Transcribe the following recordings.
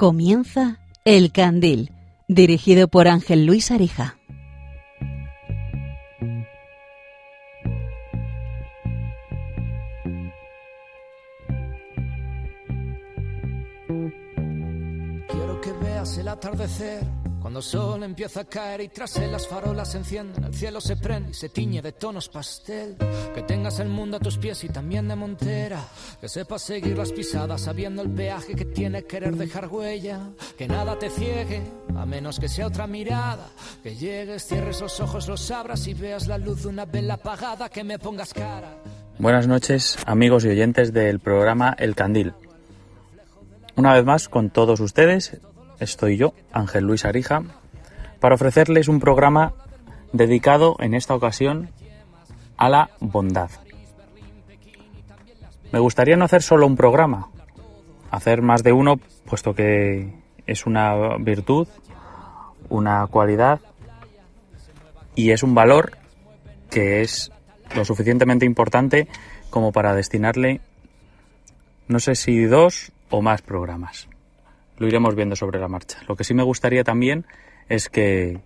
Comienza El Candil, dirigido por Ángel Luis Arija. Quiero que veas el atardecer cuando el sol empieza a caer y tras él las farolas se encienden, el cielo se prende y se tiñe de tonos pastel. Que tengas el mundo a tus pies y también de montera. Que sepas seguir las pisadas sabiendo el peaje que tiene querer dejar huella. Que nada te ciegue, a menos que sea otra mirada. Que llegues, cierres los ojos, los abras y veas la luz de una vela apagada. Que me pongas cara. Buenas noches, amigos y oyentes del programa El Candil. Una vez más, con todos ustedes, estoy yo, Ángel Luis Arija, para ofrecerles un programa dedicado en esta ocasión a la bondad. Me gustaría no hacer solo un programa, hacer más de uno, puesto que es una virtud, una cualidad y es un valor que es lo suficientemente importante como para destinarle, no sé si dos o más programas lo iremos viendo sobre la marcha. Lo que sí me gustaría también es que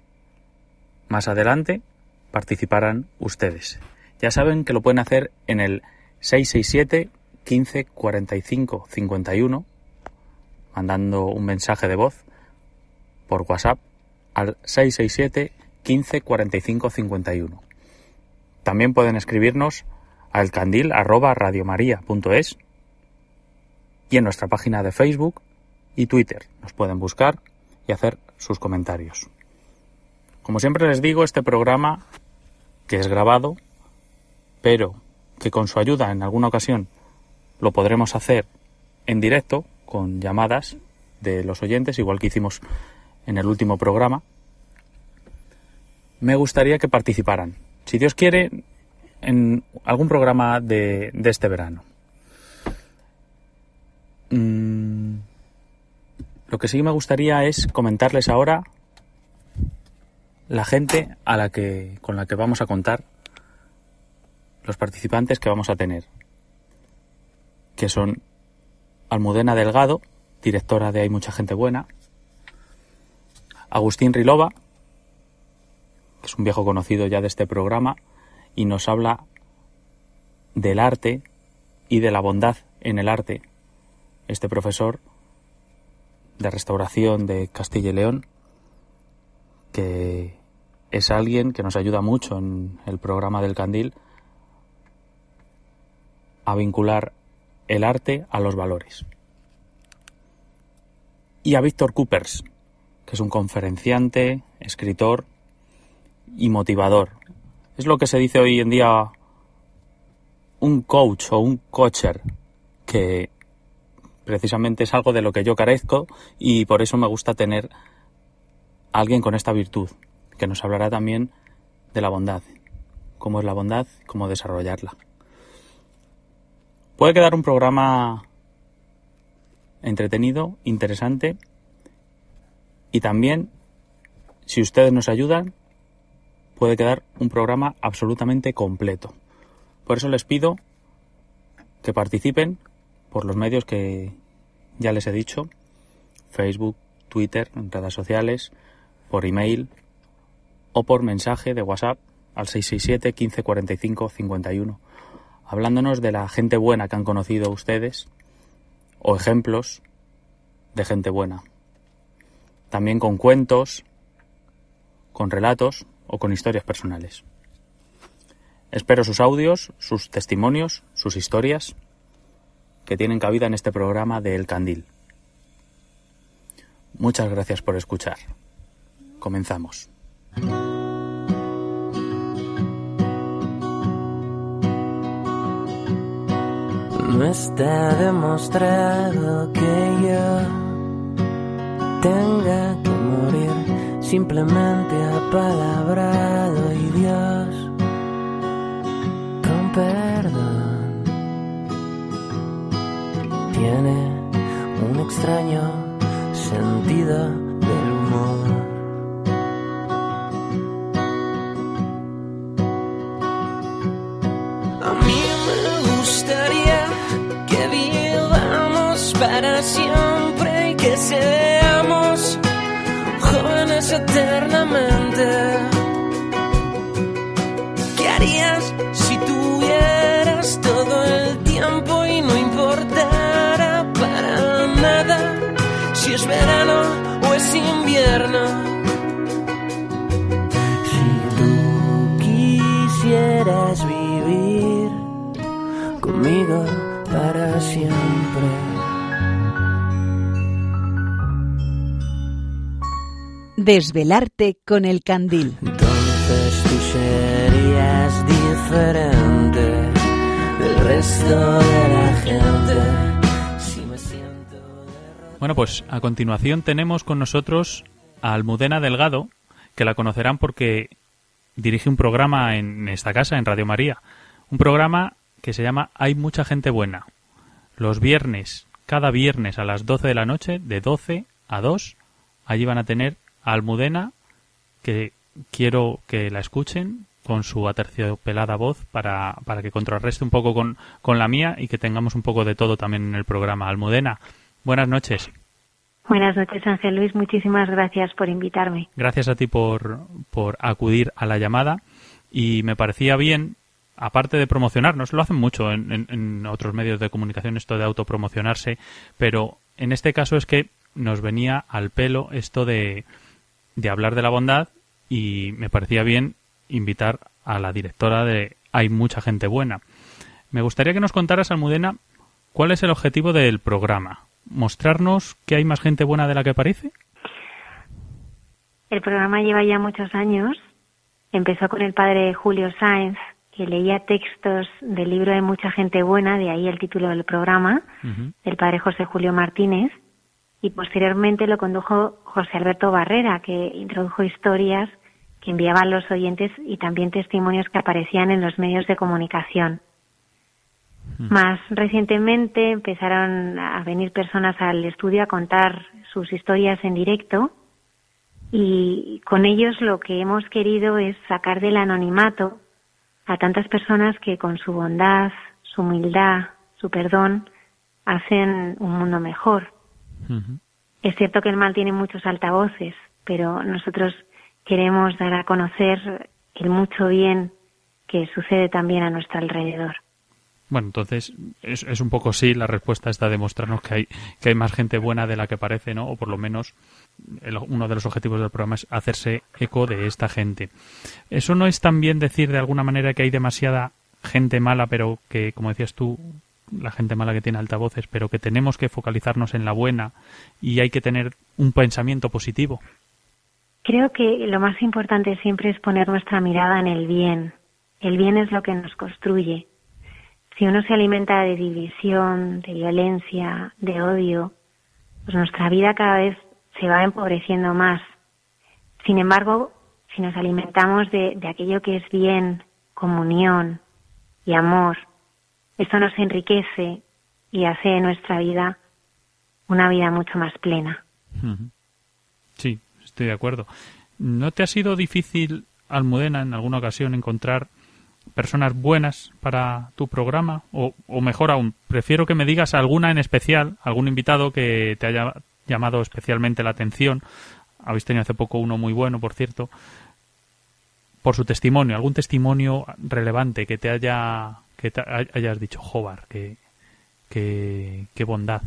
más adelante participaran ustedes. Ya saben que lo pueden hacer en el 667 15 45 51 mandando un mensaje de voz por WhatsApp al 667 15 45 51. También pueden escribirnos al candil y en nuestra página de Facebook y Twitter. Nos pueden buscar y hacer sus comentarios. Como siempre les digo, este programa, que es grabado, pero que con su ayuda en alguna ocasión lo podremos hacer en directo con llamadas de los oyentes, igual que hicimos en el último programa, me gustaría que participaran. Si Dios quiere, en algún programa de, este verano. Mm, lo que sí me gustaría es comentarles ahora la gente a la que, con la que vamos a contar, los participantes que vamos a tener, que son Almudena Delgado, directora de Hay mucha gente buena, Agustín Rilova, que es un viejo conocido ya de este programa, y nos habla del arte y de la bondad en el arte. Este profesor de restauración de Castilla y León, que es alguien que nos ayuda mucho en el programa del Candil a vincular el arte a los valores. Y a Víctor Coopers, que es un conferenciante, escritor y motivador. Es lo que se dice hoy en día un coach o un coacher que precisamente es algo de lo que yo carezco y por eso me gusta tener a alguien con esta virtud, que nos hablará también de la bondad, cómo es la bondad, cómo desarrollarla. Puede quedar un programa entretenido, interesante y también, si ustedes nos ayudan, puede quedar un programa absolutamente completo. Por eso les pido que participen por los medios que ya les he dicho, Facebook, Twitter, en redes sociales, por email o por mensaje de WhatsApp al 667 15 45 51, hablándonos de la gente buena que han conocido ustedes o ejemplos de gente buena. También con cuentos, con relatos o con historias personales. Espero sus audios, sus testimonios, sus historias que tienen cabida en este programa de El Candil. Muchas gracias por escuchar. Comenzamos. No está demostrado que yo tenga que morir, simplemente apalabrado y Dios con tiene un extraño sentido si es verano o es invierno? Si tú quisieras vivir conmigo para siempre. Desvelarte con el candil. Entonces tú serías diferente del resto de la gente. Bueno, pues a continuación tenemos con nosotros a Almudena Delgado, que la conocerán porque dirige un programa en esta casa, en Radio María. Un programa que se llama Hay mucha gente buena. Los viernes, cada viernes a las 12 de la noche, de 12 a 2, allí van a tener a Almudena, que quiero que la escuchen con su aterciopelada voz para, para que contrarreste un poco con, con la mía y que tengamos un poco de todo también en el programa. Almudena, buenas noches. Buenas noches, Ángel Luis. Muchísimas gracias por invitarme. Gracias a ti por, por acudir a la llamada y me parecía bien, aparte de promocionarnos, lo hacen mucho en, en- en otros medios de comunicación esto de autopromocionarse, pero en este caso es que nos venía al pelo esto de, de hablar de la bondad y me parecía bien invitar a la directora de Hay mucha gente buena. Me gustaría que nos contaras, Almudena, cuál es el objetivo del programa. ¿Mostrarnos que hay más gente buena de la que parece? El programa lleva ya muchos años. Empezó con el padre Julio Sáenz, que leía textos del libro de mucha gente buena, de ahí el título del programa, Ujú. del padre José Julio Martínez, y posteriormente lo condujo José Alberto Barrera, que introdujo historias que enviaban los oyentes y también testimonios que aparecían en los medios de comunicación. Más recientemente empezaron a venir personas al estudio a contar sus historias en directo y con ellos lo que hemos querido es sacar del anonimato a tantas personas que con su bondad, su humildad, su perdón, hacen un mundo mejor. Es cierto que el mal tiene muchos altavoces, pero nosotros queremos dar a conocer el mucho bien que sucede también a nuestro alrededor. Bueno, entonces es, es un poco sí la respuesta está de mostrarnos que hay, que hay más gente buena de la que parece, ¿no? O por lo menos el- uno de los objetivos del programa es hacerse eco de esta gente. Eso no es también decir de alguna manera que hay demasiada gente mala, pero que, como decías tú, la gente mala que tiene altavoces, pero que tenemos que focalizarnos en la buena y hay que tener un pensamiento positivo. Creo que lo más importante siempre es poner nuestra mirada en el bien. El bien es lo que nos construye. Si uno se alimenta de división, de violencia, de odio, pues nuestra vida cada vez se va empobreciendo más. Sin embargo, si nos alimentamos de, de aquello que es bien, comunión y amor, eso nos enriquece y hace de nuestra vida una vida mucho más plena. Sí, estoy de acuerdo. ¿No te ha sido difícil, Almudena, en alguna ocasión encontrar personas buenas para tu programa? O, o mejor aún, prefiero que me digas alguna en especial, algún invitado que te haya llamado especialmente la atención. Habéis tenido hace poco uno muy bueno, por cierto. Por su testimonio, algún testimonio relevante que te haya que hayas dicho, jobar, que, que, qué bondad.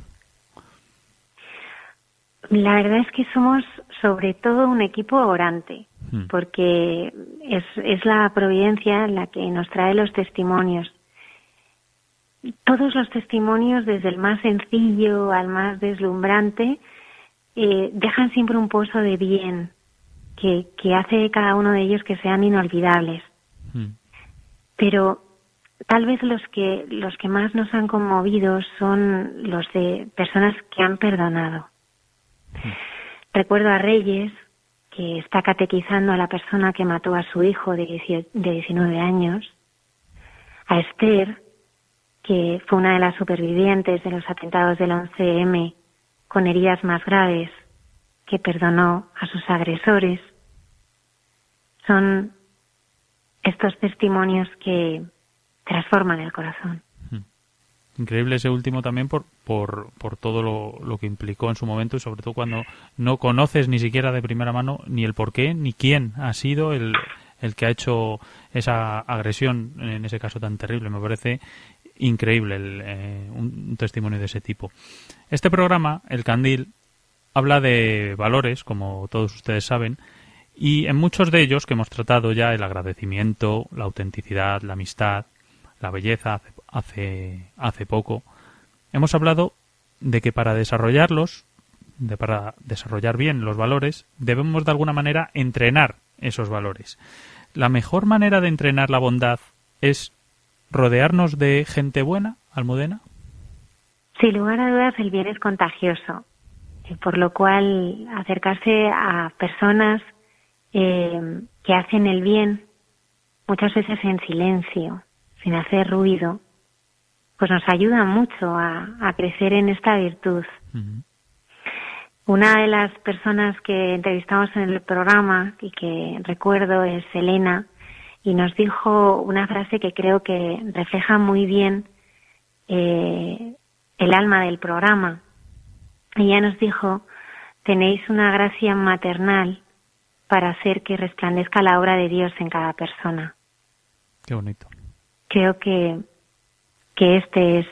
La verdad es que somos sobre todo un equipo orante, Hmm. porque es, es la providencia la que nos trae los testimonios. Todos los testimonios, desde el más sencillo al más deslumbrante, eh, dejan siempre un pozo de bien que, que hace de cada uno de ellos que sean inolvidables. Mm. Pero tal vez los que, los que más nos han conmovido son los de personas que han perdonado. Recuerdo a Reyes, que está catequizando a la persona que mató a su hijo de 18 de 19 años, a Esther, que fue una de las supervivientes de los atentados del 11M con heridas más graves, que perdonó a sus agresores. Son estos testimonios que transforman el corazón. Increíble ese último también por, por, por todo lo, lo, que implicó en su momento y sobre todo cuando no conoces ni siquiera de primera mano ni el por qué ni quién ha sido el, el que ha hecho esa agresión en ese caso tan terrible. Me parece increíble el, eh, un, un testimonio de ese tipo. Este programa, El Candil, habla de valores, como todos ustedes saben, y en muchos de ellos que hemos tratado ya el agradecimiento, la autenticidad, la amistad, la belleza hace, hace, hace poco, hemos hablado de que para desarrollarlos, de para desarrollar bien los valores, debemos de alguna manera entrenar esos valores. La mejor manera de entrenar la bondad es rodearnos de gente buena, Almudena. Sin lugar a dudas, el bien es contagioso, por lo cual acercarse a personas eh, que hacen el bien, muchas veces en silencio, sin hacer ruido, pues nos ayuda mucho a, a crecer en esta virtud. Uh -huh. Una de las personas que entrevistamos en el programa y que recuerdo es Elena y nos dijo una frase que creo que refleja muy bien eh, el alma del programa. Ella nos dijo, tenéis una gracia maternal para hacer que resplandezca la obra de Dios en cada persona. Qué bonito. Creo que, que este es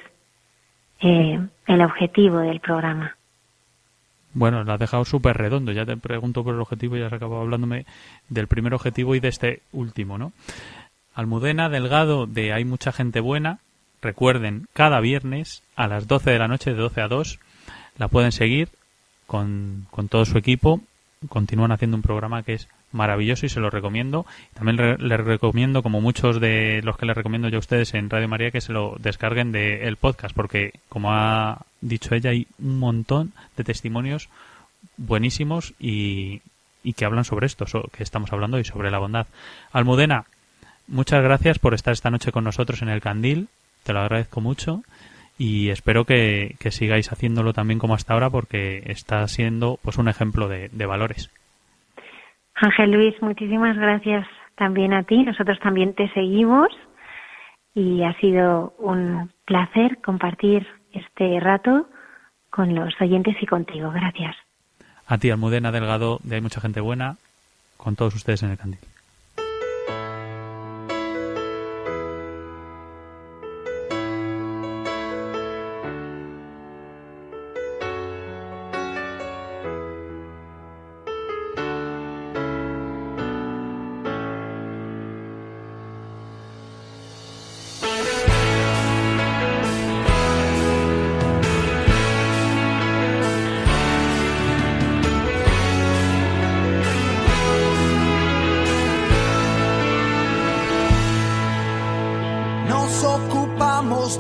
eh, el objetivo del programa. Bueno, lo has dejado súper redondo. Ya te pregunto por el objetivo ya has acabado hablándome del primer objetivo y de este último, ¿no? Almudena Delgado de Hay mucha gente buena. Recuerden, cada viernes a las 12 de la noche, de 12 a 2, la pueden seguir con, con todo su equipo continúan haciendo un programa que es maravilloso y se lo recomiendo. También les le recomiendo, como muchos de los que les recomiendo yo a ustedes en Radio María, que se lo descarguen del el podcast, porque como ha dicho ella, hay un montón de testimonios buenísimos y, y que hablan sobre esto, so, que estamos hablando y sobre la bondad. Almudena, muchas gracias por estar esta noche con nosotros en el Candil, te lo agradezco mucho y espero que, que, sigáis haciéndolo también como hasta ahora porque está siendo pues un ejemplo de, de, valores. Ángel Luis, muchísimas gracias también a ti. Nosotros también te seguimos y ha sido un placer compartir este rato con los oyentes y contigo. Gracias. A ti, Almudena Delgado, de Hay Mucha Gente Buena, con todos ustedes en el Candil.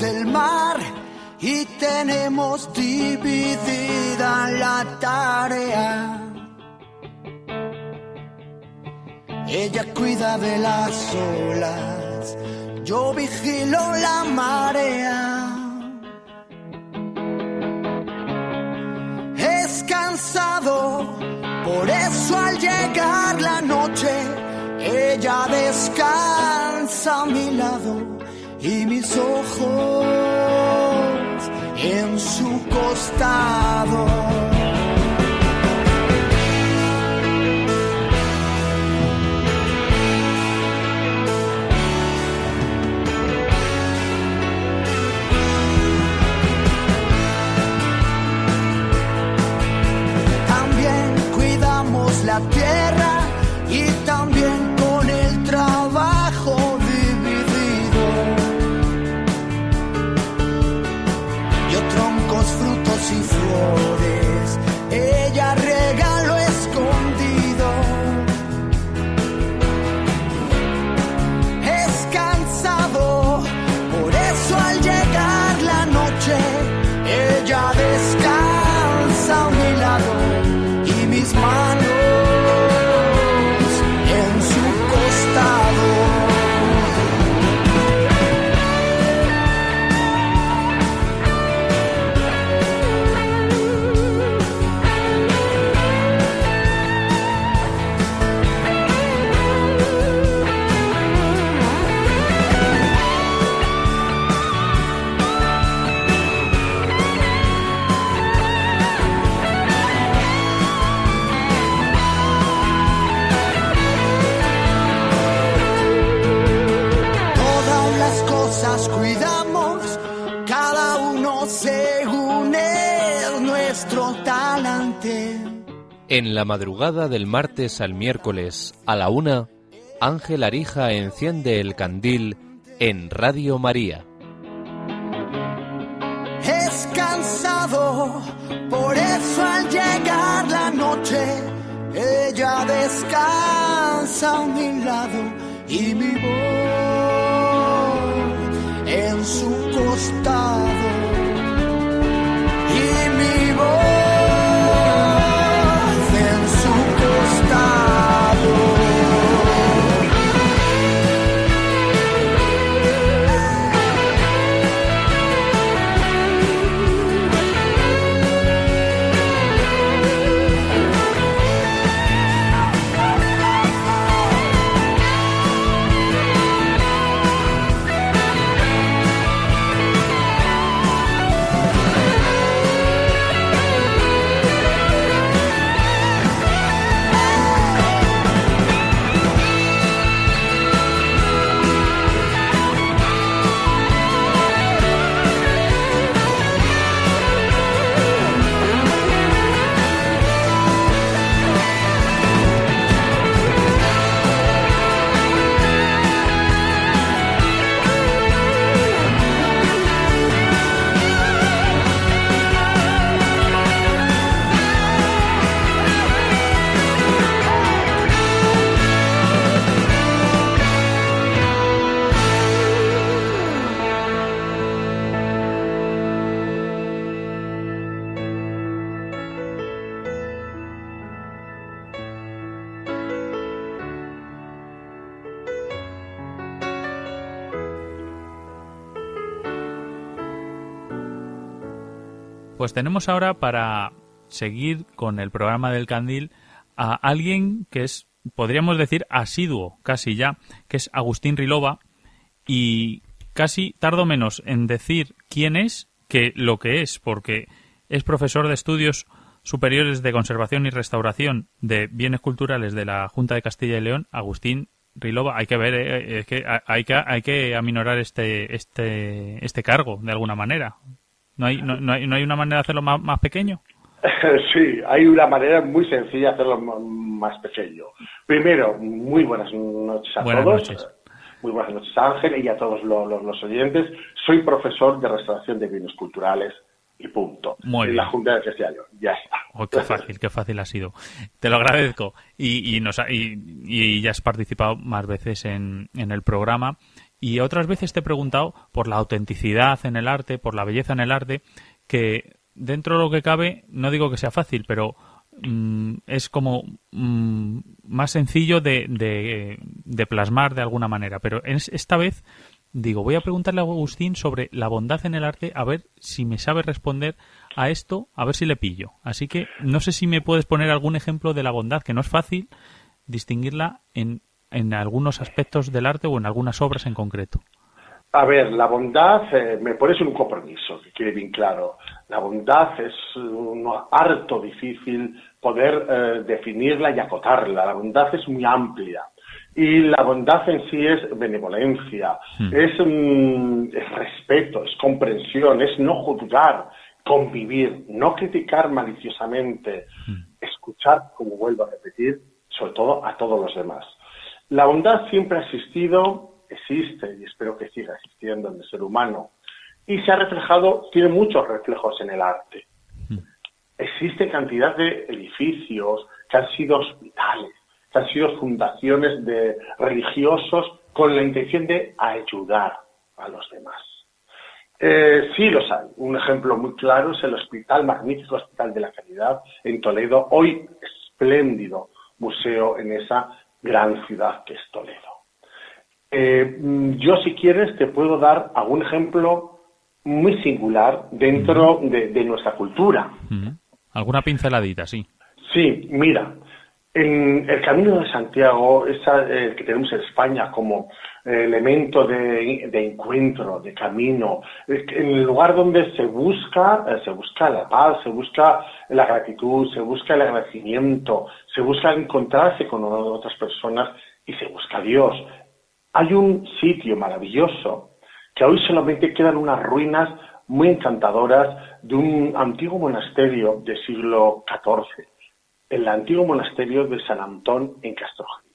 Del mar y tenemos dividida la tarea. Ella cuida de las olas, yo vigilo la marea. Es cansado, por eso al llegar la noche, ella descansa a mi lado y mis ojos en su costado. También cuidamos la tierra En la madrugada del martes al miércoles a la una, Ángel Arija enciende el candil en Radio María. Es cansado, por eso al llegar la noche, ella descansa a mi lado y mi voz en su costado. Tenemos ahora para seguir con el programa del Candil a alguien que es, podríamos decir, asiduo, casi ya, que es Agustín Rilova, y casi tardo menos en decir quién es que lo que es, porque es profesor de estudios superiores de conservación y restauración de bienes culturales de la Junta de Castilla y León, Agustín Rilova. Hay que ver, eh, es que hay que hay que aminorar este este este cargo de alguna manera. ¿No hay, no, no hay, no hay una manera de hacerlo más, más pequeño? Sí, hay una manera muy sencilla de hacerlo más pequeño. Primero, muy buenas noches a Buenas todos. noches. Muy buenas noches, Ángel, y a todos lo- lo- los oyentes. Soy profesor de restauración de bienes culturales y punto. Muy en bien. la Junta de León. Ya está. Oh, qué fácil, qué fácil ha sido. Te lo agradezco. Y, y, nos ha- y, y ya has participado más veces en, en el programa. Y otras veces te he preguntado por la autenticidad en el arte, por la belleza en el arte, que dentro de lo que cabe, no digo que sea fácil, pero mm, es como mm, más sencillo de, de- de plasmar de alguna manera. Pero es- esta vez digo, voy a preguntarle a Agustín sobre la bondad en el arte, a ver si me sabe responder a esto, a ver si le pillo. Así que no sé si me puedes poner algún ejemplo de la bondad, que no es fácil distinguirla en, en algunos aspectos del arte o en algunas obras en concreto. A ver, la bondad, eh, me pones en un compromiso, que quede bien claro. La bondad es un harto difícil poder eh, definirla y acotarla. La bondad es muy amplia. Y la bondad en sí es benevolencia, es, mm, es respeto, es comprensión, es no juzgar, convivir, no criticar maliciosamente, escuchar, como vuelvo a repetir, sobre todo a todos los demás. La bondad siempre ha existido, existe y espero que siga existiendo en el ser humano y se ha reflejado, tiene muchos reflejos en el arte. Existe cantidad de edificios que han sido hospitales, que han sido fundaciones de religiosos con la intención de ayudar a los demás. Eh, sí los hay. Un ejemplo muy claro es el hospital, magnífico Hospital de la Caridad en Toledo, hoy espléndido museo en esa gran ciudad que es Toledo. Eh, mm, yo, si quieres, te puedo dar algún ejemplo muy singular dentro de, de nuestra cultura. Alguna pinceladita, sí. Sí, mira, en el Camino de Santiago, esa, eh, que tenemos en España como eh, elemento de, encuentro, de camino, en el lugar donde se busca, eh, se busca la paz, se busca la gratitud, se busca el agradecimiento, se busca encontrarse con otras personas y se busca a Dios. Hay un sitio maravilloso que hoy solamente quedan unas ruinas muy encantadoras de un antiguo monasterio del siglo XIV, el antiguo monasterio de San Antón en Castrojeriz.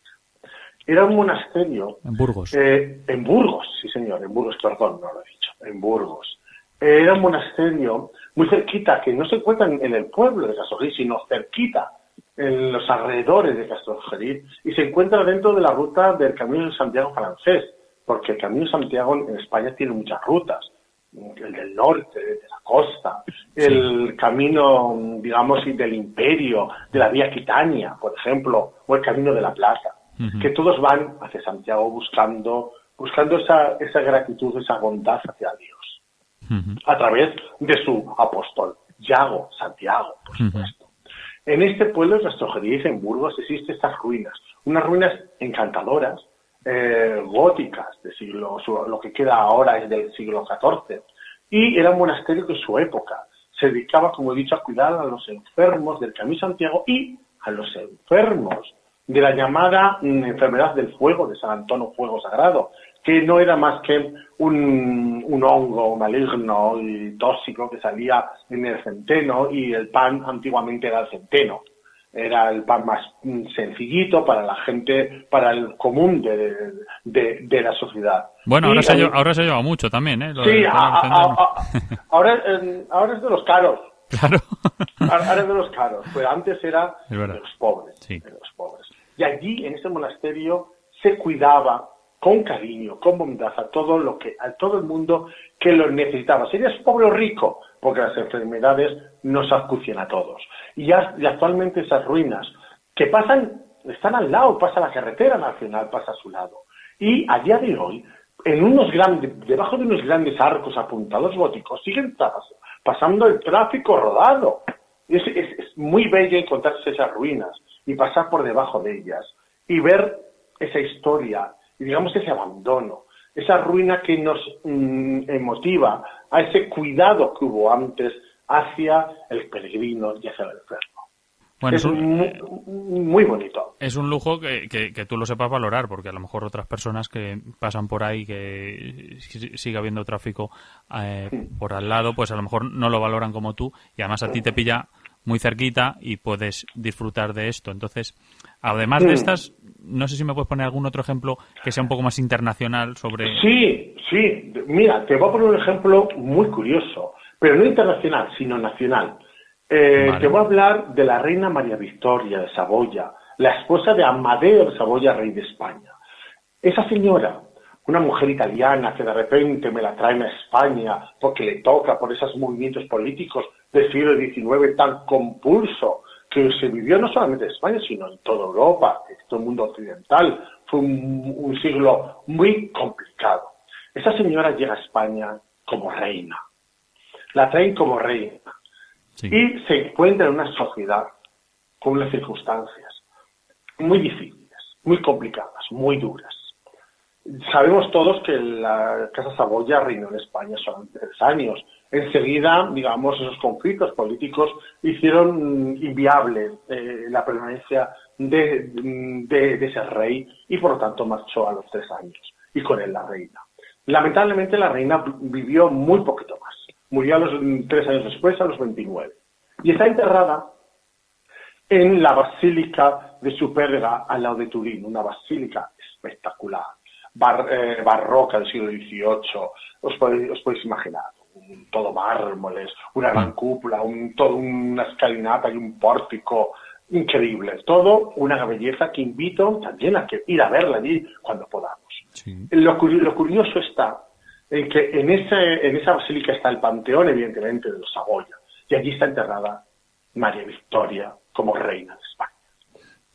Era un monasterio... En Burgos. Eh, en Burgos, sí señor, en Burgos, perdón, no lo he dicho, en Burgos. Era un monasterio muy cerquita, que no se encuentra en el pueblo de Castrojeriz, sino cerquita, en los alrededores de Castrojeriz, y se encuentra dentro de la ruta del Camino de Santiago francés, porque el Camino de Santiago en España tiene muchas rutas el del norte, de la costa, el camino, digamos, del imperio, de la vía Quitania, por ejemplo, o el camino de la plata, que todos van hacia Santiago buscando, buscando esa, esa gratitud, esa bondad hacia Dios, a través de su apóstol, Yago, Santiago, por supuesto. En este pueblo de Rastrojeriz, en Burgos, existen estas ruinas, unas ruinas encantadoras, eh, góticas de siglo, lo que queda ahora es del siglo XIV, y era un monasterio que en su época se dedicaba, como he dicho, a cuidar a los enfermos del Camino Santiago y a los enfermos de la llamada mm, enfermedad del fuego, de San Antonio Fuego Sagrado, que no era más que un, un, hongo maligno y tóxico que salía en el centeno y el pan antiguamente era el centeno era el pan más sencillito para la gente, para el común de, de, la sociedad. Bueno, ahora, se, ahora se lleva mucho también, ¿eh? sí, ahora, ahora es de los caros. Claro. ahora es de los caros, pero antes era de los pobres, de los pobres. Y allí, en ese monasterio, se cuidaba con cariño, con bondad a todo lo que, a todo el mundo que lo necesitaba. Serías pobre o rico, porque las enfermedades nos acucian a todos. Y, actualmente esas ruinas que pasan, están al lado, pasa la carretera nacional, pasa a su lado. Y a día de hoy, en unos grandes, debajo de unos grandes arcos apuntados góticos, siguen pasando el tráfico rodado. Es, es, es muy bello encontrarse esas ruinas y pasar por debajo de ellas y ver esa historia y digamos ese abandono, esa ruina que nos mm, emotiva a ese cuidado que hubo antes hacia el peregrino y hacia el enfermo. Bueno, es, muy, bonito. Es un lujo que, que, tú lo sepas valorar, porque a lo mejor otras personas que pasan por ahí, que sigue habiendo tráfico eh, por al lado, pues a lo mejor no lo valoran como tú, y además a ti te pilla muy cerquita y puedes disfrutar de esto. Entonces, además de estas, no sé si me puedes poner algún otro ejemplo que sea un poco más internacional sobre... Sí, sí. Mira, te voy a poner un ejemplo muy curioso, pero no internacional, sino nacional. Eh, te voy a hablar de la reina María Victoria de Saboya, la esposa de Amadeo de Saboya, rey de España. Esa señora, una mujer italiana que de repente me la traen a España porque le toca por esos movimientos políticos del siglo XIX tan compulso que se vivió no solamente en España, sino en toda Europa, en todo el mundo occidental. Fue un, siglo muy complicado. Esa señora llega a España como reina. La traen como reina. Y se encuentra en una sociedad con unas circunstancias muy difíciles, muy complicadas, muy duras. Sabemos todos que la Casa Saboya reinó en España solamente tres años enseguida, digamos, esos conflictos políticos hicieron inviable eh, la permanencia de, ese rey y por lo tanto marchó a los tres años y con él la reina. Lamentablemente la reina vivió muy poquito más. Murió a tres años después, a los 29. Y está enterrada en la Basílica de Superga al lado de Turín, una basílica espectacular, eh, barroca del siglo XVIII, os podéis, os podéis imaginar todo mármoles, una gran cúpula, un, todo una escalinata y un pórtico increíble. Todo una belleza que invito también a que ir a verla allí cuando podamos. Lo, curioso está en que en, ese, en esa basílica está el panteón, evidentemente, de los Saboya, y allí está enterrada María Victoria como reina de España.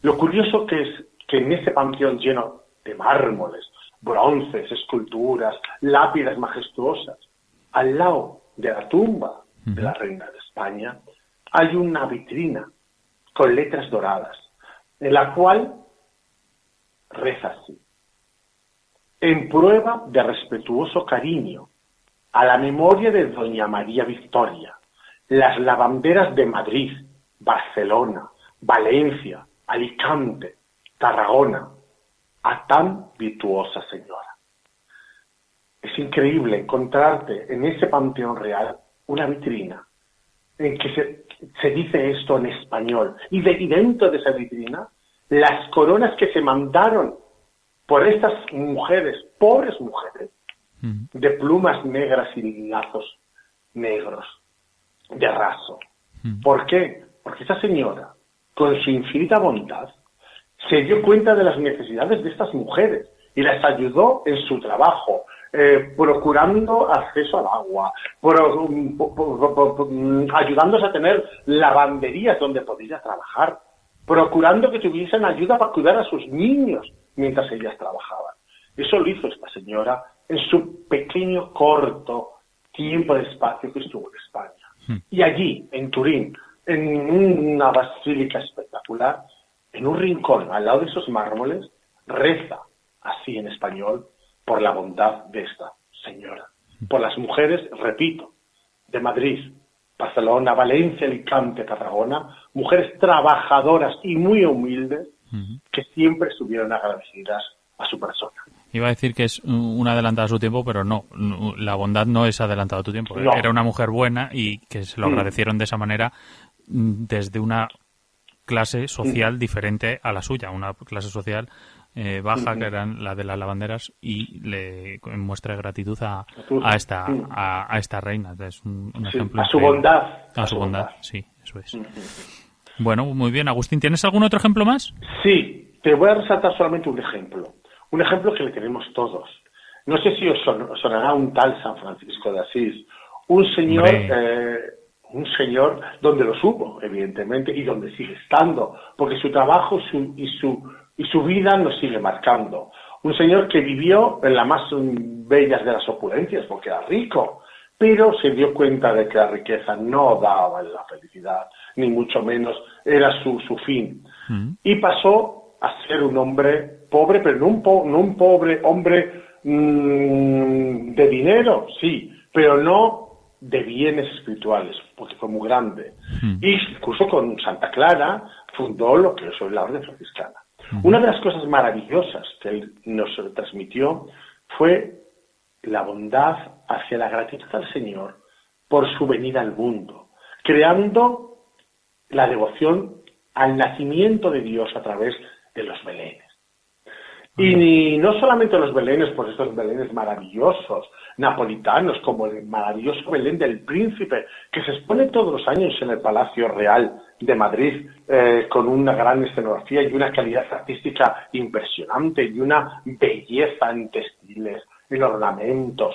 Lo curioso que es que en ese panteón lleno de mármoles, bronces, esculturas, lápidas majestuosas, al lado de la tumba de la reina de España hay una vitrina con letras doradas, en la cual reza así. En prueba de respetuoso cariño a la memoria de Doña María Victoria, las lavanderas de Madrid, Barcelona, Valencia, Alicante, Tarragona, a tan virtuosa señora es increíble encontrarte en ese panteón real una vitrina en que se, se dice esto en español. Y, de, y dentro de esa vitrina, las coronas que se mandaron por estas mujeres, pobres mujeres, de plumas negras y lazos negros, de raso. ¿Por qué? Porque esa señora, con su infinita bondad, se dio cuenta de las necesidades de estas mujeres y las ayudó en su trabajo, eh, procurando acceso al agua, ayudándose a tener lavanderías donde podía trabajar, procurando que tuviesen ayuda para cuidar a sus niños mientras ellas trabajaban. Eso lo hizo esta señora en su pequeño, corto tiempo de espacio que estuvo en España. Hmm. Y allí, en Turín, en una basílica espectacular, en un rincón al lado de esos mármoles, reza, así en español, por la bondad de esta señora. Por las mujeres, repito, de Madrid, Barcelona, Valencia, Alicante, Tarragona, mujeres trabajadoras y muy humildes hmm. que siempre estuvieron agradecidas a su persona. Iba a decir que es una adelantada a su tiempo, pero no, la bondad no es adelantada a tu tiempo. Era una mujer buena y que se lo mm. agradecieron de esa manera mm, desde una clase social mm. diferente a la suya, una clase social eh, baja que eran la de las lavanderas y le muestra gratitud a, a esta a, esta reina. Es un, ejemplo a su bondad. A, su bondad, sí, eso es. Bueno, muy bien. Agustín, ¿tienes algún otro ejemplo más? Sí, te voy a resaltar solamente un ejemplo. Un ejemplo que le tenemos todos. No sé si os, sonará un tal San Francisco de Asís, un señor, eh, un señor donde lo supo, evidentemente, y donde sigue estando, porque su trabajo y, su, y su vida nos sigue marcando. Un señor que vivió en las más bellas de las opulencias, porque era rico, pero se dio cuenta de que la riqueza no daba la felicidad, ni mucho menos era su, su fin. Mm. Y pasó a ser un hombre pobre, pero no un, no un pobre hombre mm, de dinero, sí, pero no de bienes espirituales, porque fue muy grande. Hmm. Y incluso con Santa Clara fundó lo que es la Orden Franciscana. Hmm. Una de las cosas maravillosas que él nos transmitió fue la bondad hacia la gratitud al Señor por su venida al mundo, creando la devoción al nacimiento de Dios a través de los belenes. Y no solamente los belenes, por estos belenes maravillosos, napolitanos, como el maravilloso Belén del Príncipe, que se expone todos los años en el Palacio Real de Madrid, eh, con una gran escenografía y una calidad artística impresionante y una belleza en textiles, en ornamentos,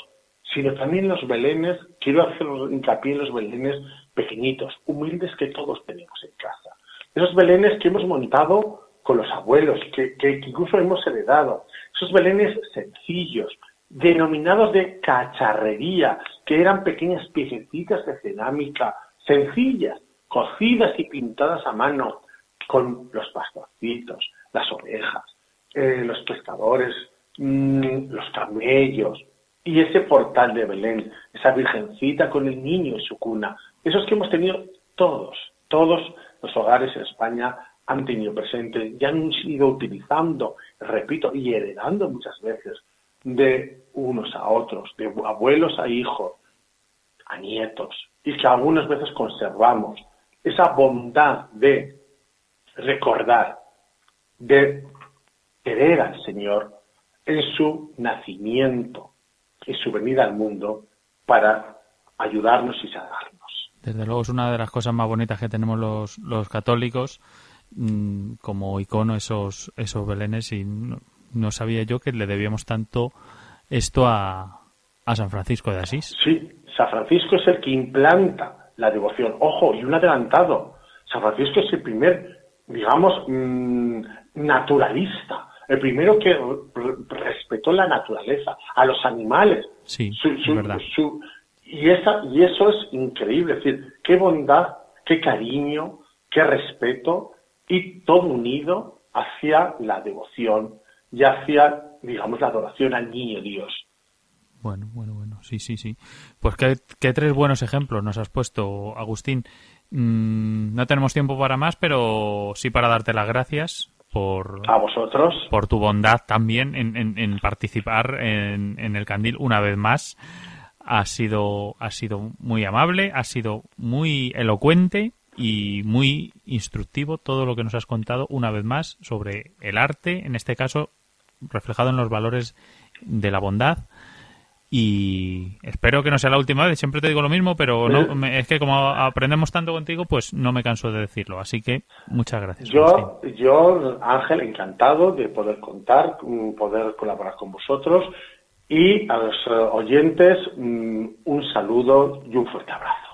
sino también los belenes, quiero hacer hincapié en los belenes pequeñitos, humildes que todos tenemos en casa. Esos belenes que hemos montado con los abuelos, que, incluso hemos heredado. Esos belenes sencillos, denominados de cacharrería, que eran pequeñas piececitas de cerámica, sencillas, cocidas y pintadas a mano, con los pastorcitos, las ovejas, eh, los pescadores, mm, los camellos, y ese portal de Belén, esa virgencita con el niño en su cuna, esos que hemos tenido todos, todos los hogares en España han tenido presente y han ido utilizando, repito, y heredando muchas veces de unos a otros, de abuelos a hijos, a nietos, y que algunas veces conservamos esa bondad de recordar, de querer al Señor en su nacimiento, y su venida al mundo para ayudarnos y salvarnos. Desde luego es una de las cosas más bonitas que tenemos los católicos, Mm, como icono esos, esos belenes y no, sabía yo que le debíamos tanto esto a, a San Francisco de Asís. Sí, San Francisco es el que implanta la devoción. Ojo, y un adelantado. San Francisco es el primer, digamos, mm, naturalista, el primero que respetó la naturaleza, a los animales. Sí, es verdad. y, esa, y eso es increíble, es decir, qué bondad, qué cariño, qué respeto y todo unido hacia la devoción y hacia, digamos, la adoración al niño Dios. Bueno, bueno, bueno, sí, sí, sí. Pues qué, tres buenos ejemplos nos has puesto, Agustín. Mm, no tenemos tiempo para más, pero sí para darte las gracias por a vosotros por tu bondad también en, en, en participar en, en, el candil una vez más ha sido ha sido muy amable ha sido muy elocuente y muy instructivo todo lo que nos has contado una vez más sobre el arte en este caso reflejado en los valores de la bondad y espero que no sea la última vez. Siempre te digo lo mismo, pero no, es que como aprendemos tanto contigo, pues no me canso de decirlo. Así que muchas gracias. Yo, yo Ángel, encantado de poder contar, mm, poder colaborar con vosotros y a los eh, oyentes mm, un saludo y un fuerte abrazo.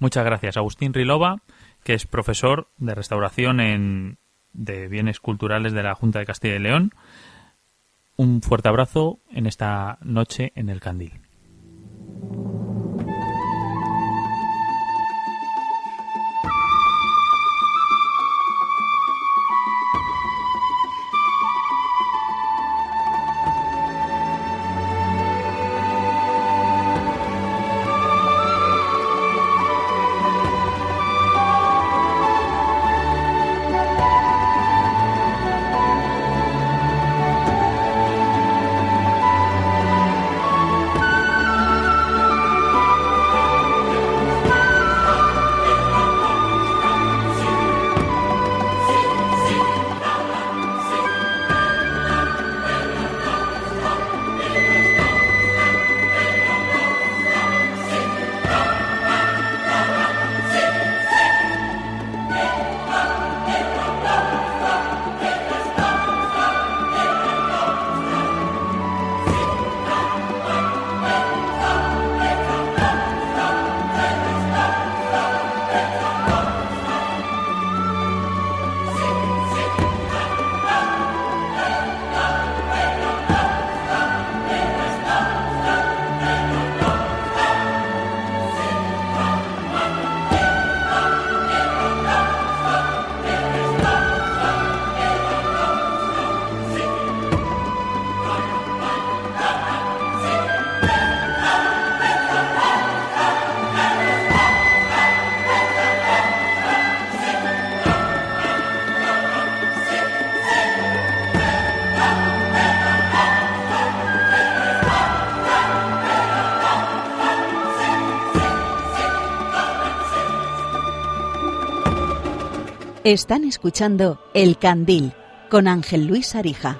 Muchas gracias, Agustín Rilova, que es profesor de restauración en, de bienes culturales de la Junta de Castilla y León un fuerte abrazo en esta noche en el Candil. Están escuchando El Candil con Ángel Luis Arija.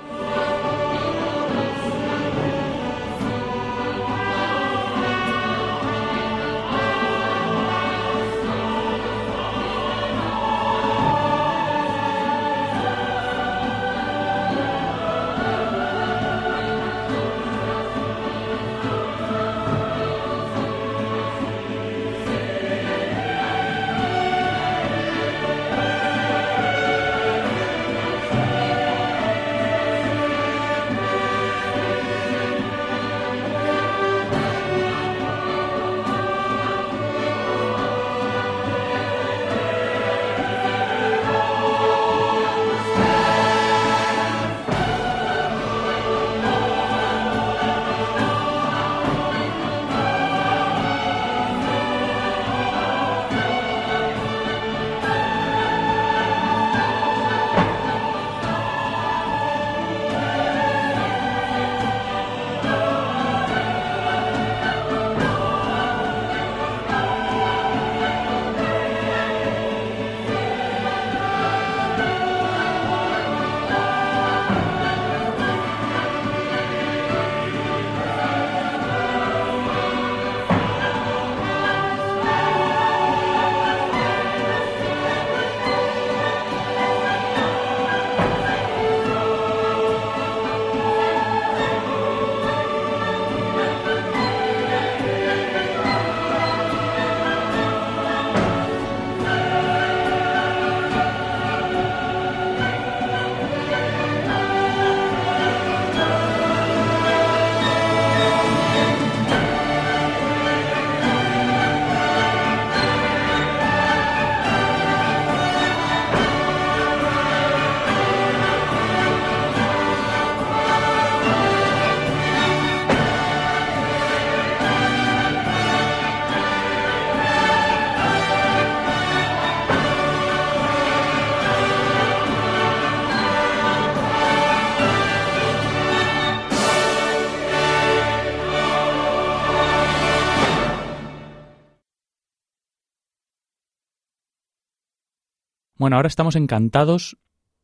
Bueno, ahora estamos encantados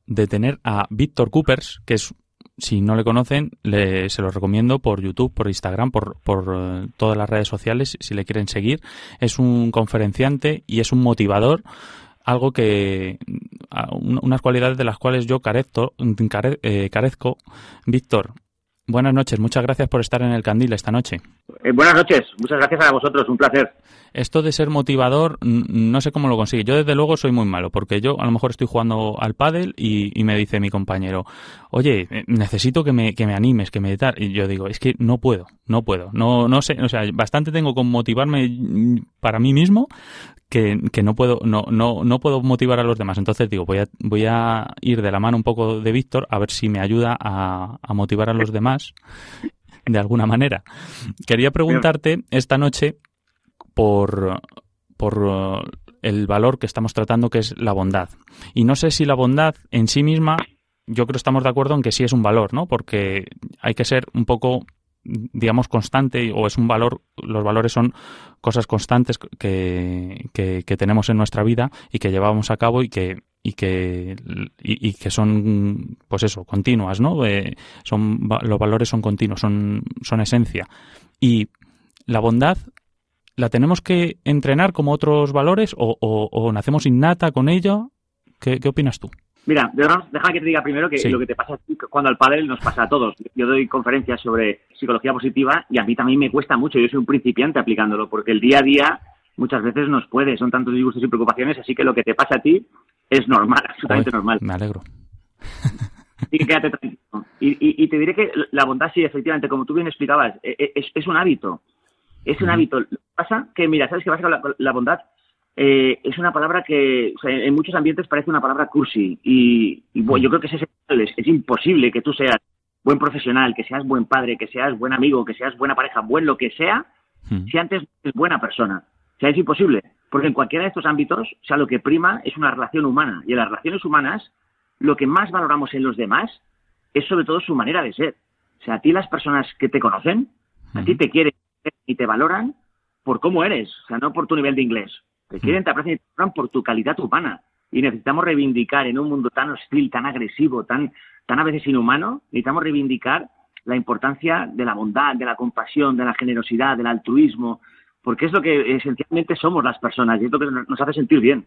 de tener a Víctor Coopers, que es, si no le conocen, le, se lo recomiendo por YouTube, por Instagram, por, eh, todas las redes sociales, si le quieren seguir. Es un conferenciante y es un motivador algo que unas cualidades de las cuales yo carezco, eh, carezco. Víctor, buenas noches, muchas gracias por estar en el Candil esta noche. Eh, buenas noches, muchas gracias a vosotros, un placer. Esto de ser motivador, no sé cómo lo consigue. Yo desde luego soy muy malo, porque yo a lo mejor estoy jugando al pádel y, me dice mi compañero, oye, eh, necesito que me, que me animes, que me. Y yo digo, es que no puedo, no puedo, no, no sé, o sea, bastante tengo con motivarme para mí mismo que, no puedo no, no, no puedo motivar a los demás. Entonces digo, voy a, voy a ir de la mano un poco de Víctor a ver si me ayuda a motivar a los demás de alguna manera. Quería preguntarte esta noche por, por el valor que estamos tratando, que es la bondad. Y no sé si la bondad en sí misma, yo creo que estamos de acuerdo en que sí es un valor, ¿no? Porque hay que ser un poco digamos, constante o es un valor, los valores son cosas constantes que, que, tenemos en nuestra vida y que llevamos a cabo y que y que y, que son pues eso continuas no eh, son los valores son continuos son son esencia y la bondad la tenemos que entrenar como otros valores o, o, nacemos innata con ello ¿Qué, ¿Qué opinas tú? Mira, deja que te diga primero que lo que te pasa cuando al padre nos pasa a todos. Yo doy conferencias sobre psicología positiva y a mí también me cuesta mucho. Yo soy un principiante aplicándolo porque el día a día muchas veces nos puede, son tantos disgustos y preocupaciones, así que lo que te pasa a ti es normal, absolutamente normal. Me alegro. Y quédate tranquilo. Y, te diré que la bondad, sí, efectivamente, como tú bien explicabas, e, e, es, un hábito. Es un hábito. Lo que pasa que, mira, ¿sabes qué pasa con la bondad? eh, es una palabra que en muchos ambientes parece una palabra cursi y, yo creo que es, es imposible que tú seas buen profesional, que seas buen padre, que seas buen amigo, que seas buena pareja, buen lo que sea, si antes es buena persona. O sea, es imposible, porque en cualquiera de estos ámbitos, o sea, lo que prima es una relación humana y en las relaciones humanas lo que más valoramos en los demás es sobre todo su manera de ser. O sea, a ti las personas que te conocen, a ti te quieren y te valoran por cómo eres, o sea, no por tu nivel de inglés, te quieren, te aprecian y te por tu calidad humana. Y necesitamos reivindicar en un mundo tan hostil, tan agresivo, tan, tan a veces inhumano, necesitamos reivindicar la importancia de la bondad, de la compasión, de la generosidad, del altruismo, porque es lo que esencialmente somos las personas y es lo que nos hace sentir bien.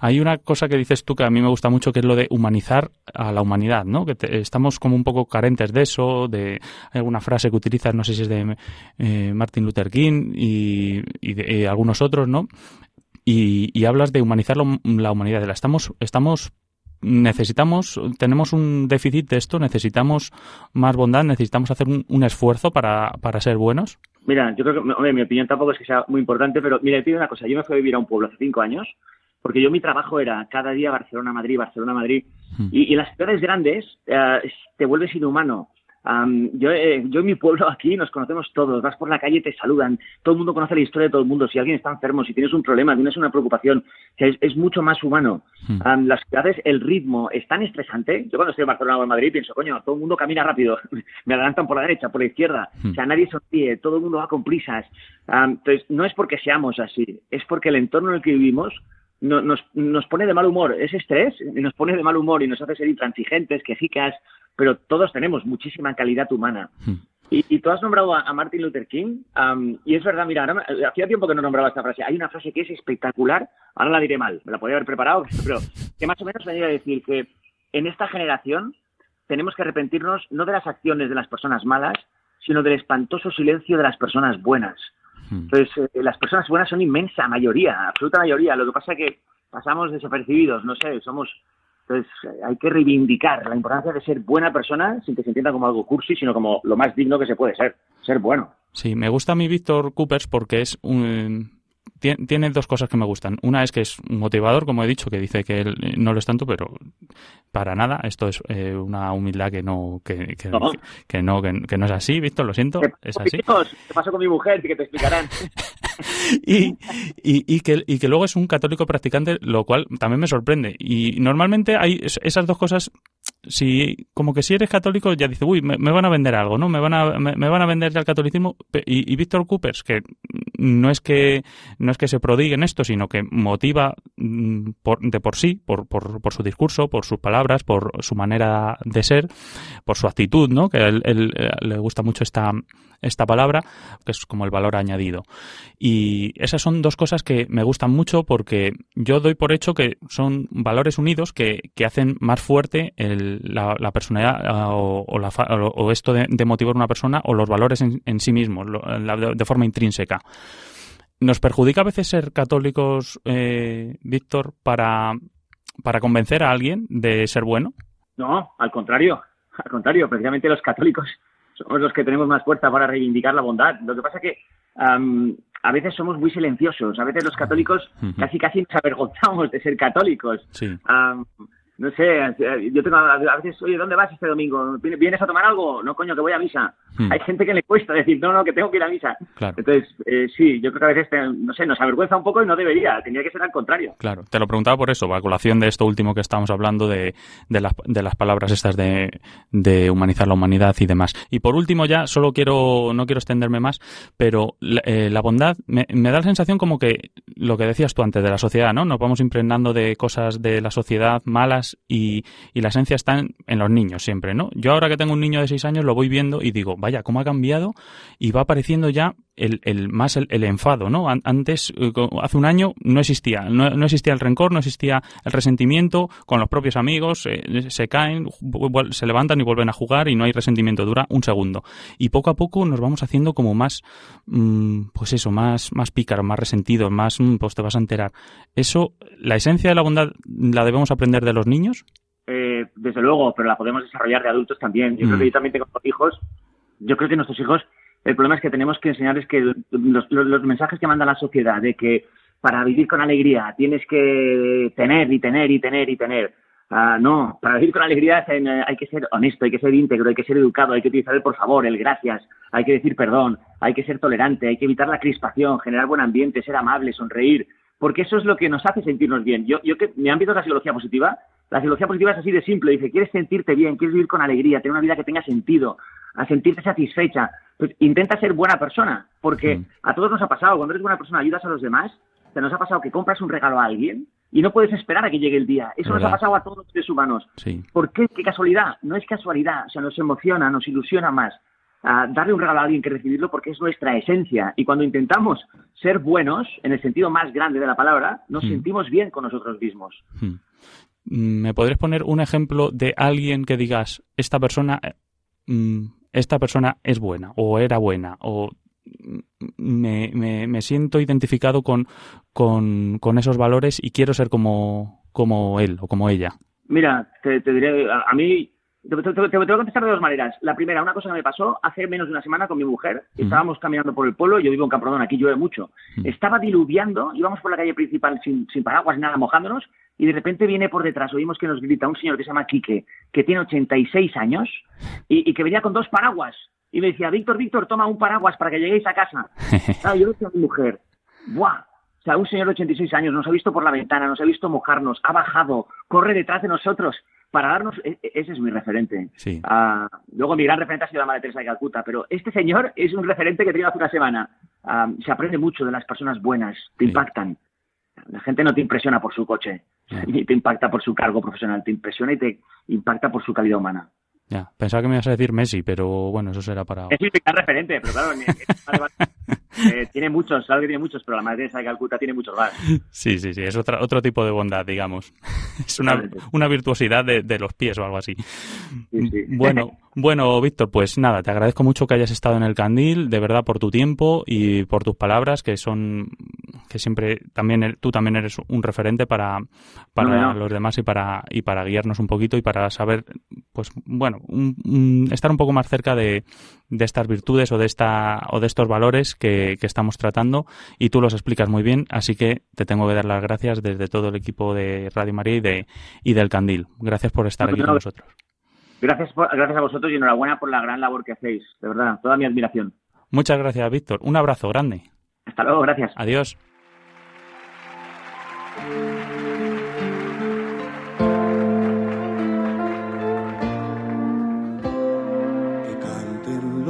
Hay una cosa que dices tú que a mí me gusta mucho, que es lo de humanizar a la humanidad, ¿no? Que estamos como un poco carentes de eso, de alguna frase que utilizas, no sé si es de eh, Martin Luther King y, de, algunos otros, ¿no? y, hablas de humanizar la, humanidad. La estamos, estamos necesitamos, tenemos un déficit de esto, necesitamos más bondad, necesitamos hacer un, esfuerzo para, para, ser buenos. Mira, yo creo que, hombre, mi opinión tampoco es que sea muy importante, pero mira, te digo una cosa, yo me fui a vivir a un pueblo hace cinco años, porque yo mi trabajo era cada día Barcelona-Madrid, Barcelona-Madrid, hmm. y, en las ciudades grandes eh, te vuelves inhumano yo, eh, yo en mi pueblo aquí nos conocemos todos, vas por la calle y te saludan, todo el mundo conoce la historia de todo el mundo, si alguien está enfermo, si tienes un problema, tienes una preocupación, es, es mucho más humano. Hmm. las ciudades, el ritmo es tan estresante, yo cuando estoy en Barcelona o en Madrid pienso, coño, todo el mundo camina rápido, me adelantan por la derecha, por la izquierda, hmm. o sea, nadie sonríe, todo el mundo va con prisas. entonces, no es porque seamos así, es porque el entorno en el que vivimos nos, nos pone de mal humor, es estrés, nos pone de mal humor y nos hace ser intransigentes, quejicas, pero todos tenemos muchísima calidad humana. Hmm. Y, tú has nombrado a, Martin Luther King, y es verdad, mira, hacía tiempo que no nombraba esta frase. Hay una frase que es espectacular, ahora la diré mal, me la podría haber preparado, pero que más o menos venía a decir que en esta generación tenemos que arrepentirnos no de las acciones de las personas malas, sino del espantoso silencio de las personas buenas. Hmm. Entonces, eh, las personas buenas son inmensa mayoría, absoluta mayoría. Lo que pasa es que pasamos desapercibidos, no sé, somos entonces, hay que reivindicar la importancia de ser buena persona sin que se entienda como algo cursi, sino como lo más digno que se puede ser, ser bueno. Sí, me gusta a mí Víctor Coopers porque es un, tiene, dos cosas que me gustan. Una es que es un motivador, como he dicho, que dice que él no lo es tanto, pero para nada. Esto es eh, una humildad que no que, que, no. Que, no, que, no es así, Víctor, lo siento. Es así. ¿Qué pasó con mi mujer? Que te explicarán. y, y, que, y que luego es un católico practicante, lo cual también me sorprende. Y normalmente hay esas dos cosas si como que si eres católico ya dice uy me, van a vender algo no me van a me, van a vender ya el catolicismo y, Víctor Coopers que no es que no es que se prodigue en esto, sino que motiva mm, por, de por sí, por, por, por, su discurso, por sus palabras, por su manera de ser, por su actitud, ¿no? Que a él, le gusta mucho esta, esta palabra, que es como el valor añadido. Y esas son dos cosas que me gustan mucho porque yo doy por hecho que son valores unidos que, que hacen más fuerte la, personalidad ah, o, esto de, de, motivar una persona o los valores en, sí mismos, de, forma intrínseca. ¿Nos perjudica a veces ser católicos, eh, Víctor, para, para convencer a alguien de ser bueno? No, al contrario. Al contrario, precisamente los católicos somos los que tenemos más fuerza para reivindicar la bondad. Lo que pasa es que um, a veces somos muy silenciosos. A veces los católicos uh -huh. casi casi nos avergonzamos de ser católicos. Sí. Um, no sé, yo tengo a veces, oye, ¿dónde vas este domingo? ¿Vienes a tomar algo? No, coño, que voy a misa. Hmm. Hay gente que le cuesta decir, no, no, que tengo que ir a misa. Claro. Entonces, eh, sí, yo creo que a veces, te, no sé, nos avergüenza un poco y no debería, tendría que ser al contrario. Claro, te lo preguntaba por eso, a colación de esto último que estamos hablando, de, de, las, de las palabras estas de, de humanizar la humanidad y demás. Y por último ya, solo quiero, no quiero extenderme más, pero eh, la bondad me, me da la sensación como que lo que decías tú antes de la sociedad, ¿no? Nos vamos impregnando de cosas de la sociedad malas y y la esencia está en, en, los niños siempre, ¿no? Yo ahora que tengo un niño de seis años lo voy viendo y digo, vaya, cómo ha cambiado y va apareciendo ya el, el más el, el, enfado, ¿no? Antes, eh, hace un año no existía, no, no, existía el rencor, no existía el resentimiento con los propios amigos, eh, se caen, se levantan y vuelven a jugar y no hay resentimiento, dura un segundo. Y poco a poco nos vamos haciendo como más, mmm, pues eso, más, más pícaros, más resentidos, más, mmm, pues te vas a enterar. Eso, la esencia de la bondad, ¿la debemos aprender de los niños? Eh, desde luego, pero la podemos desarrollar de adultos también. Yo mm. creo que yo también tengo hijos. Yo creo que nuestros hijos, el problema es que tenemos que enseñarles que los, los, los mensajes que manda la sociedad de que para vivir con alegría tienes que tener y tener y tener y tener. Uh, no, para vivir con alegría hay que ser honesto, hay que ser íntegro, hay que ser educado, hay que utilizar el por favor, el gracias, hay que decir perdón, hay que ser tolerante, hay que evitar la crispación, generar buen ambiente, ser amable, sonreír, porque eso es lo que nos hace sentirnos bien. Yo, yo que mi ámbito es la psicología positiva, la psicología positiva es así de simple. Dice, quieres sentirte bien, quieres vivir con alegría, tener una vida que tenga sentido, a sentirte satisfecha. Pues intenta ser buena persona, porque mm. a todos nos ha pasado, cuando eres buena persona ayudas a los demás, te nos ha pasado que compras un regalo a alguien y no puedes esperar a que llegue el día. Eso ¿verdad? nos ha pasado a todos los seres humanos. Sí. ¿Por qué? ¿Qué casualidad? No es casualidad, o sea, nos emociona, nos ilusiona más. Uh, darle un regalo a alguien que recibirlo porque es nuestra esencia. Y cuando intentamos ser buenos, en el sentido más grande de la palabra, nos mm. sentimos bien con nosotros mismos. Mm. ¿Me podrías poner un ejemplo de alguien que digas, esta persona, mm, esta persona es buena, o era buena, o me, me, me siento identificado con, con, con, esos valores y quiero ser como, como él o como ella? Mira, te, te diré, a, a mí te, te, te, te, voy a contestar de dos maneras. La primera, una cosa que me pasó hace menos de una semana con mi mujer. Mm. Estábamos caminando por el pueblo, yo vivo en Camprodón, aquí llueve mucho. Mm. Estaba diluviando, íbamos por la calle principal sin, sin paraguas, nada, mojándonos, y de repente viene por detrás, oímos que nos grita un señor que se llama Quique, que tiene 86 años, y, y que venía con dos paraguas. Y me decía, Víctor, Víctor, toma un paraguas para que lleguéis a casa. claro, yo le decía a mi mujer, ¡buah! O sea, un señor de 86 años nos ha visto por la ventana, nos ha visto mojarnos, ha bajado, corre detrás de nosotros para darnos, ese es mi referente. Sí. Uh, luego mi gran referente ha sido la Madre Teresa de Calcuta, pero este señor es un referente que tenía hace una semana. Uh, se aprende mucho de las personas buenas, te sí. impactan. La gente no te impresiona por su coche, sí. ni te impacta por su cargo profesional, te impresiona y te impacta por su calidad humana. Ya, pensaba que me ibas a decir Messi, pero bueno, eso será para... Es mi gran referente, pero claro, eh, tiene muchos, sabe que tiene muchos, pero la Teresa de Calcuta tiene muchos más. Sí, sí, sí, es otra, otro tipo de bondad, digamos. Es una, una virtuosidad de, de, los pies o algo así. Sí, sí. Bueno, bueno, Víctor, pues nada, te agradezco mucho que hayas estado en el Candil, de verdad, por tu tiempo y por tus palabras, que son, que siempre, también, tú también eres un referente para, para no, no. los demás y para, y para guiarnos un poquito y para saber, pues, bueno, un, un, estar un poco más cerca de, de estas virtudes o de esta, o de estos valores que, que estamos tratando y tú los explicas muy bien, así que te tengo que dar las gracias desde todo el equipo de Radio María y, de, y del Candil. Gracias por estar aquí con nosotros. Gracias, por, gracias a vosotros y enhorabuena por la gran labor que hacéis. De verdad, toda mi admiración. Muchas gracias, Víctor. Un abrazo grande. Hasta luego, gracias. Adiós.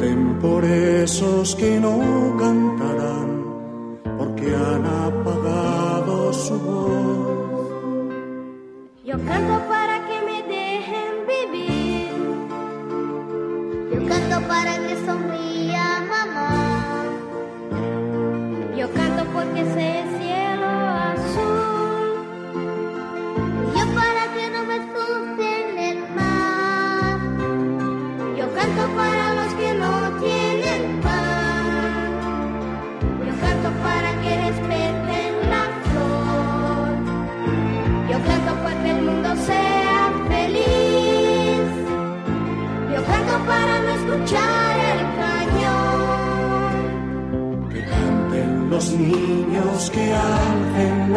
por esos que no cantarán, porque han apagado su voz. Yo canto para que me dejen vivir. Yo canto para que sonría mamá. Yo canto porque sé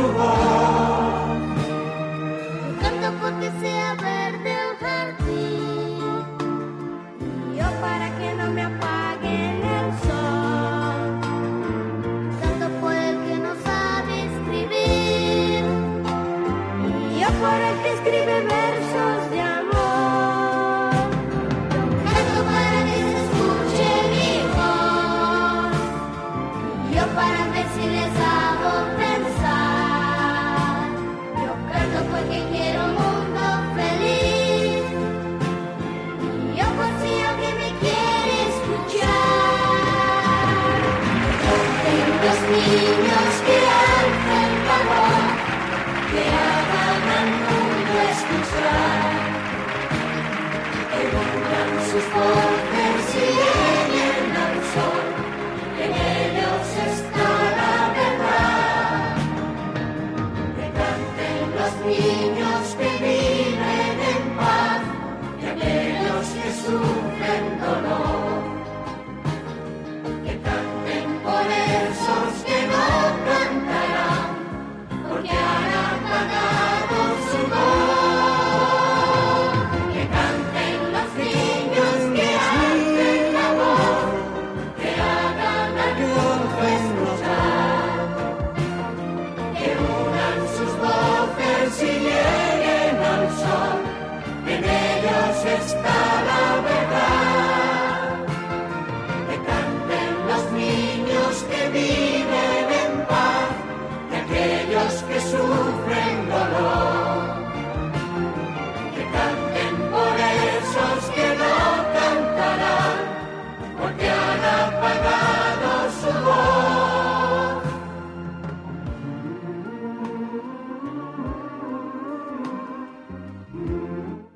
su voz. Canto porque sea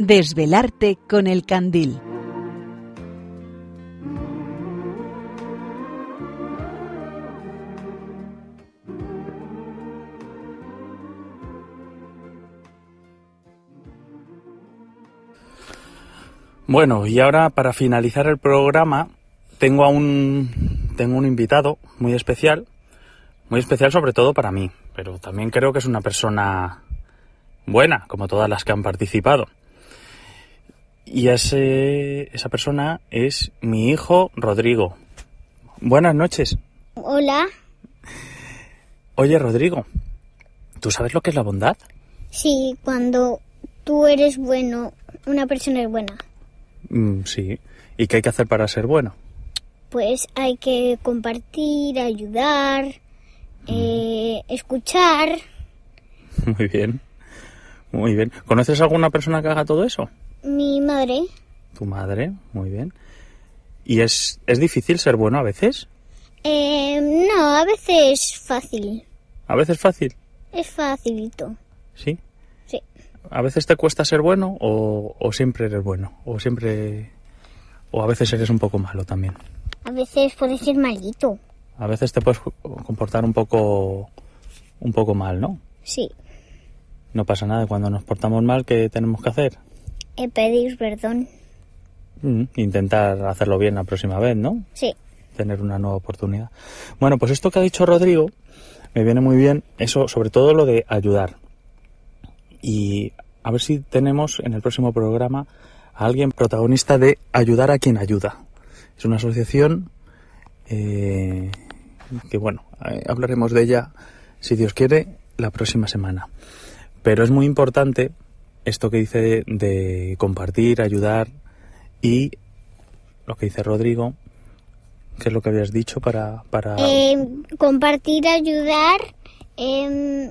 Desvelarte con el candil. Bueno, y ahora para finalizar el programa tengo a un tengo un invitado muy especial, muy especial sobre todo para mí, pero también creo que es una persona buena, como todas las que han participado. Y ese, esa persona es mi hijo Rodrigo. Buenas noches. Hola. Oye, Rodrigo, ¿tú sabes lo que es la bondad? Sí, cuando tú eres bueno, una persona es buena. Mm, sí. ¿Y qué hay que hacer para ser bueno? Pues hay que compartir, ayudar, eh, escuchar. Muy bien. Muy bien. ¿Conoces alguna persona que haga todo eso? Mi madre, Tu madre. Muy bien. ¿Y es, es difícil ser bueno a veces? eh, no, a veces es fácil. A veces fácil. Es facilito. Sí. Sí. ¿A veces te cuesta ser bueno o, o siempre eres bueno? ¿O siempre... o a veces eres un poco malo también? A veces puede ser malito. A veces te puedes comportar un poco... un poco mal, ¿no? Sí. No pasa nada. Cuando nos portamos mal, ¿qué tenemos que hacer? Eh, pedir perdón. Mm, intentar hacerlo bien la próxima vez, ¿no? Sí. Tener una nueva oportunidad. Bueno, pues esto que ha dicho Rodrigo me viene muy bien. Eso, sobre todo lo de ayudar. Y a ver si tenemos en el próximo programa a alguien protagonista de ayudar a quien ayuda. Es una asociación eh, que, bueno, eh, hablaremos de ella, si Dios quiere, la próxima semana. Pero es muy importante esto que dice de, de compartir, ayudar y lo que dice Rodrigo, que es lo que habías dicho para... para... Eh, compartir, ayudar, em,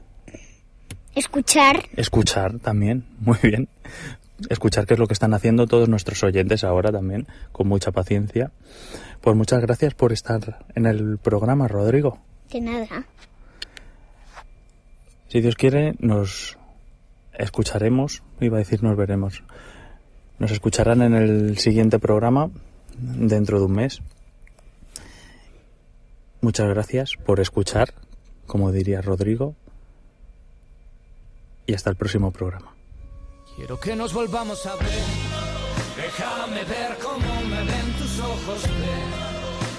escuchar. Escuchar también, muy bien. Escuchar qué es lo que están haciendo todos nuestros oyentes ahora también, con mucha paciencia. Pues muchas gracias por estar en el programa, Rodrigo. De nada. Si Dios quiere, nos escucharemos, iba a decir nos veremos. Nos escucharán en el siguiente programa, dentro de un mes. Muchas gracias por escuchar, como diría Rodrigo, y hasta el próximo programa. Quiero que nos volvamos a ver. Déjame ver cómo me ven tus ojos.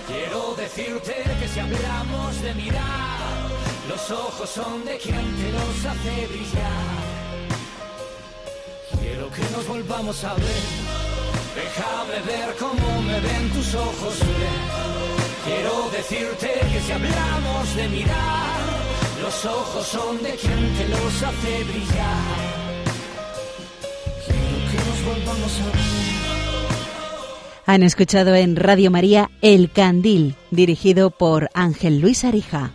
Quiero decirte que si hablamos de mirar, los ojos son de quien te los hace brillar. Que nos volvamos a ver. Déjame ver cómo me ven tus ojos. Quiero decirte que si hablamos de mirar, los ojos son de quien te los hace brillar. Quiero que nos volvamos a ver. Han escuchado en Radio María El Candil, dirigido por Ángel Luis Arija.